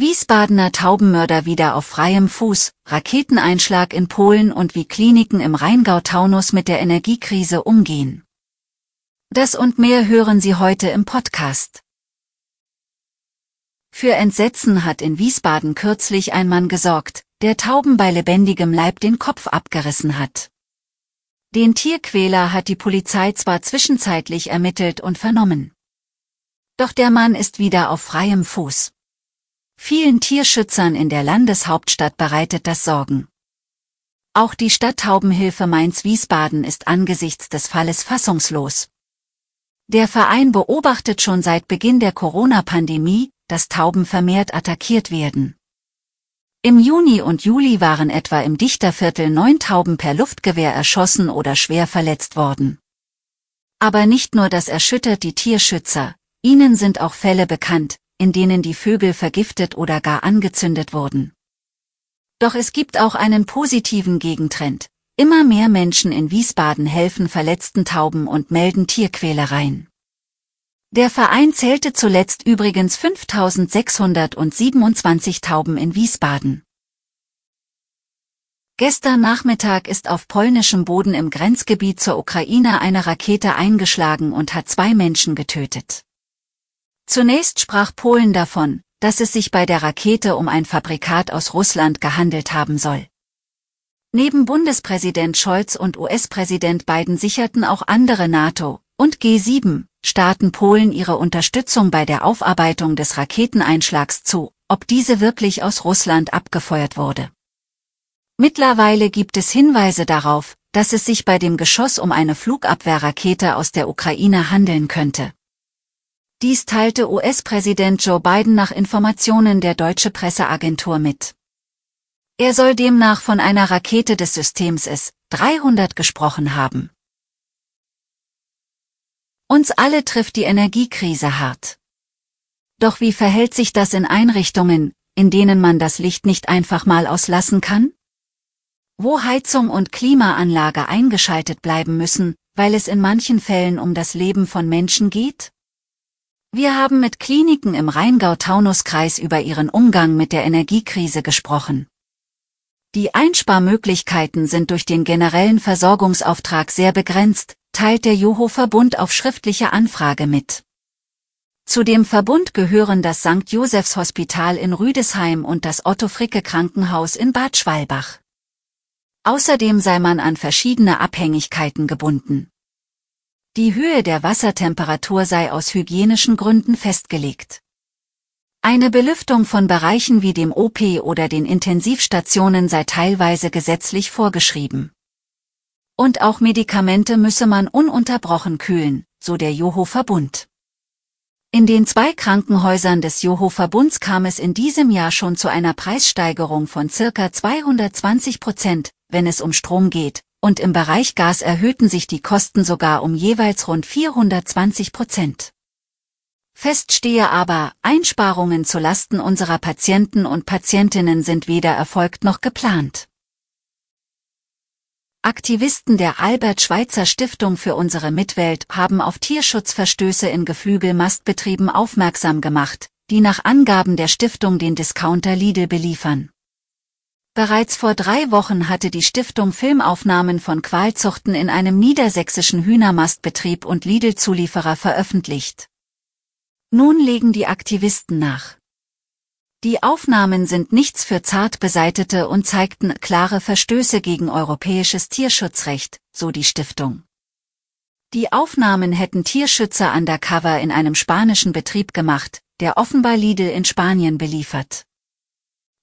Wiesbadener Taubenmörder wieder auf freiem Fuß, Raketeneinschlag in Polen und wie Kliniken im Rheingau-Taunus mit der Energiekrise umgehen. Das und mehr hören Sie heute im Podcast. Für Entsetzen hat in Wiesbaden kürzlich ein Mann gesorgt, der Tauben bei lebendigem Leib den Kopf abgerissen hat. Den Tierquäler hat die Polizei zwar zwischenzeitlich ermittelt und vernommen. Doch der Mann ist wieder auf freiem Fuß. Vielen Tierschützern in der Landeshauptstadt bereitet das Sorgen. Auch die Stadttaubenhilfe Mainz-Wiesbaden ist angesichts des Falles fassungslos. Der Verein beobachtet schon seit Beginn der Corona-Pandemie, dass Tauben vermehrt attackiert werden. Im Juni und Juli waren etwa im Dichterviertel neun Tauben per Luftgewehr erschossen oder schwer verletzt worden. Aber nicht nur das erschüttert die Tierschützer, ihnen sind auch Fälle bekannt, in denen die Vögel vergiftet oder gar angezündet wurden. Doch es gibt auch einen positiven Gegentrend. Immer mehr Menschen in Wiesbaden helfen verletzten Tauben und melden Tierquälereien. Der Verein zählte zuletzt übrigens 5627 Tauben in Wiesbaden. Gestern Nachmittag ist auf polnischem Boden im Grenzgebiet zur Ukraine eine Rakete eingeschlagen und hat zwei Menschen getötet. Zunächst sprach Polen davon, dass es sich bei der Rakete um ein Fabrikat aus Russland gehandelt haben soll. Neben Bundespräsident Scholz und US-Präsident Biden sicherten auch andere NATO- und G7-Staaten Polen ihre Unterstützung bei der Aufarbeitung des Raketeneinschlags zu, ob diese wirklich aus Russland abgefeuert wurde. Mittlerweile gibt es Hinweise darauf, dass es sich bei dem Geschoss um eine Flugabwehrrakete aus der Ukraine handeln könnte. Dies teilte US-Präsident Joe Biden nach Informationen der Deutsche Presseagentur mit. Er soll demnach von einer Rakete des Systems S-300 gesprochen haben. Uns alle trifft die Energiekrise hart. Doch wie verhält sich das in Einrichtungen, in denen man das Licht nicht einfach mal auslassen kann? Wo Heizung und Klimaanlage eingeschaltet bleiben müssen, weil es in manchen Fällen um das Leben von Menschen geht? Wir haben mit Kliniken im Rheingau-Taunus-Kreis über ihren Umgang mit der Energiekrise gesprochen. Die Einsparmöglichkeiten sind durch den generellen Versorgungsauftrag sehr begrenzt, teilt der Joho-Verbund auf schriftliche Anfrage mit. Zu dem Verbund gehören das St. Josephs Hospital in Rüdesheim und das Otto-Fricke Krankenhaus in Bad Schwalbach. Außerdem sei man an verschiedene Abhängigkeiten gebunden. Die Höhe der Wassertemperatur sei aus hygienischen Gründen festgelegt. Eine Belüftung von Bereichen wie dem OP oder den Intensivstationen sei teilweise gesetzlich vorgeschrieben. Und auch Medikamente müsse man ununterbrochen kühlen, so der Joho-Verbund. In den zwei Krankenhäusern des Joho-Verbunds kam es in diesem Jahr schon zu einer Preissteigerung von circa 220 Prozent, wenn es um Strom geht, und im Bereich Gas erhöhten sich die Kosten sogar um jeweils rund 420 Prozent. Fest stehe aber, Einsparungen zu Lasten unserer Patienten und Patientinnen sind weder erfolgt noch geplant. Aktivisten der Albert-Schweitzer Stiftung für unsere Mitwelt haben auf Tierschutzverstöße in Geflügelmastbetrieben aufmerksam gemacht, die nach Angaben der Stiftung den Discounter Lidl beliefern. Bereits vor drei Wochen hatte die Stiftung Filmaufnahmen von Qualzuchten in einem niedersächsischen Hühnermastbetrieb und Lidl-Zulieferer veröffentlicht. Nun legen die Aktivisten nach. Die Aufnahmen sind nichts für zart beseitete und zeigten klare Verstöße gegen europäisches Tierschutzrecht, so die Stiftung. Die Aufnahmen hätten Tierschützer undercover in einem spanischen Betrieb gemacht, der offenbar Lidl in Spanien beliefert.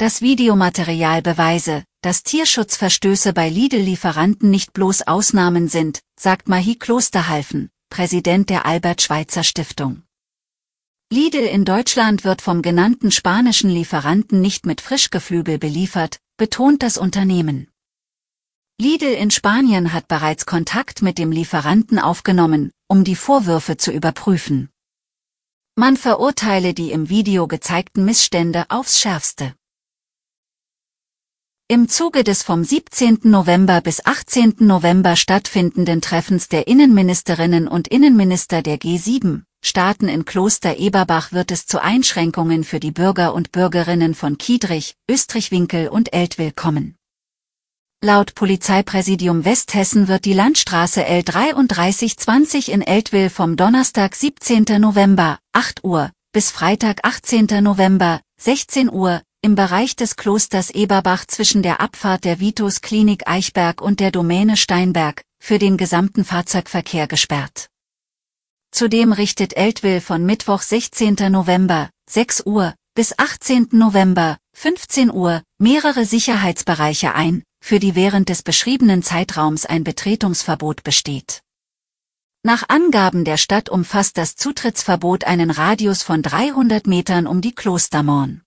Das Videomaterial beweise, dass Tierschutzverstöße bei Lidl-Lieferanten nicht bloß Ausnahmen sind, sagt Mahi Klosterhalfen, Präsident der Albert-Schweitzer Stiftung. Lidl in Deutschland wird vom genannten spanischen Lieferanten nicht mit Frischgeflügel beliefert, betont das Unternehmen. Lidl in Spanien hat bereits Kontakt mit dem Lieferanten aufgenommen, um die Vorwürfe zu überprüfen. Man verurteile die im Video gezeigten Missstände aufs schärfste. Im Zuge des vom 17. November bis 18. November stattfindenden Treffens der Innenministerinnen und Innenminister der G7 Staaten in Kloster Eberbach wird es zu Einschränkungen für die Bürger und Bürgerinnen von Kiedrich, Östrichwinkel und Eltville kommen. Laut Polizeipräsidium Westhessen wird die Landstraße L3320 in Eltville vom Donnerstag 17. November, 8 Uhr, bis Freitag 18. November, 16 Uhr, im Bereich des Klosters Eberbach zwischen der Abfahrt der Vitus Klinik Eichberg und der Domäne Steinberg, für den gesamten Fahrzeugverkehr gesperrt. Zudem richtet Eltville von Mittwoch 16. November, 6 Uhr, bis 18. November, 15 Uhr, mehrere Sicherheitsbereiche ein, für die während des beschriebenen Zeitraums ein Betretungsverbot besteht. Nach Angaben der Stadt umfasst das Zutrittsverbot einen Radius von 300 Metern um die Klostermorn.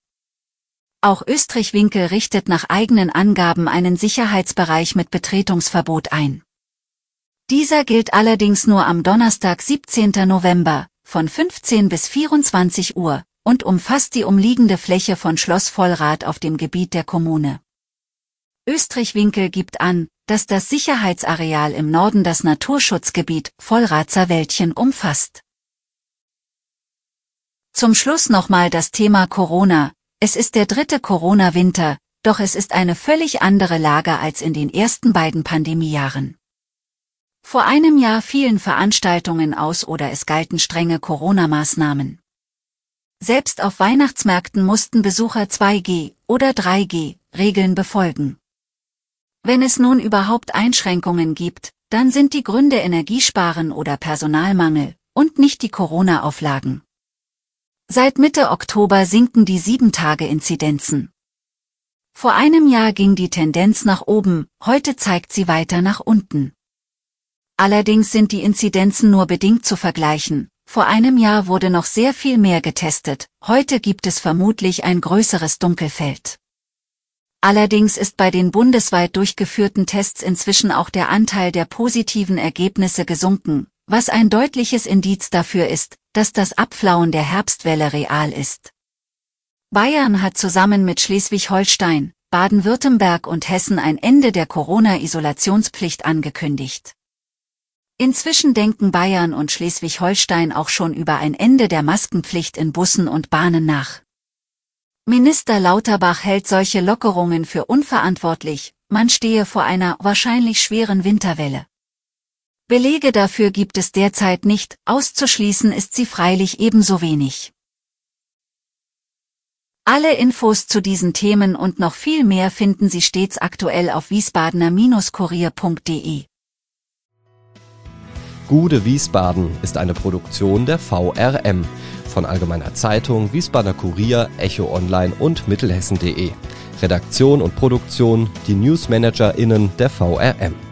Auch Österreich-Winkel richtet nach eigenen Angaben einen Sicherheitsbereich mit Betretungsverbot ein. Dieser gilt allerdings nur am Donnerstag 17. November, von 15 bis 24 Uhr, und umfasst die umliegende Fläche von Schloss Vollrath auf dem Gebiet der Kommune. Österreich-Winkel gibt an, dass das Sicherheitsareal im Norden das Naturschutzgebiet Vollratzer Wäldchen umfasst. Zum Schluss nochmal das Thema Corona. Es ist der dritte Corona-Winter, doch es ist eine völlig andere Lage als in den ersten beiden Pandemiejahren. Vor einem Jahr fielen Veranstaltungen aus oder es galten strenge Corona-Maßnahmen. Selbst auf Weihnachtsmärkten mussten Besucher 2G oder 3G Regeln befolgen. Wenn es nun überhaupt Einschränkungen gibt, dann sind die Gründe Energiesparen oder Personalmangel und nicht die Corona-Auflagen. Seit Mitte Oktober sinken die 7-Tage-Inzidenzen. Vor einem Jahr ging die Tendenz nach oben, heute zeigt sie weiter nach unten. Allerdings sind die Inzidenzen nur bedingt zu vergleichen. Vor einem Jahr wurde noch sehr viel mehr getestet, heute gibt es vermutlich ein größeres Dunkelfeld. Allerdings ist bei den bundesweit durchgeführten Tests inzwischen auch der Anteil der positiven Ergebnisse gesunken, was ein deutliches Indiz dafür ist, dass das Abflauen der Herbstwelle real ist. Bayern hat zusammen mit Schleswig-Holstein, Baden-Württemberg und Hessen ein Ende der Corona-Isolationspflicht angekündigt. Inzwischen denken Bayern und Schleswig-Holstein auch schon über ein Ende der Maskenpflicht in Bussen und Bahnen nach. Minister Lauterbach hält solche Lockerungen für unverantwortlich, man stehe vor einer wahrscheinlich schweren Winterwelle. Belege dafür gibt es derzeit nicht, auszuschließen ist sie freilich ebenso wenig. Alle Infos zu diesen Themen und noch viel mehr finden Sie stets aktuell auf wiesbadener-kurier.de. Gude Wiesbaden ist eine Produktion der VRM von Allgemeiner Zeitung, Wiesbadener Kurier, Echo Online und Mittelhessen.de. Redaktion und Produktion die NewsmanagerInnen der VRM.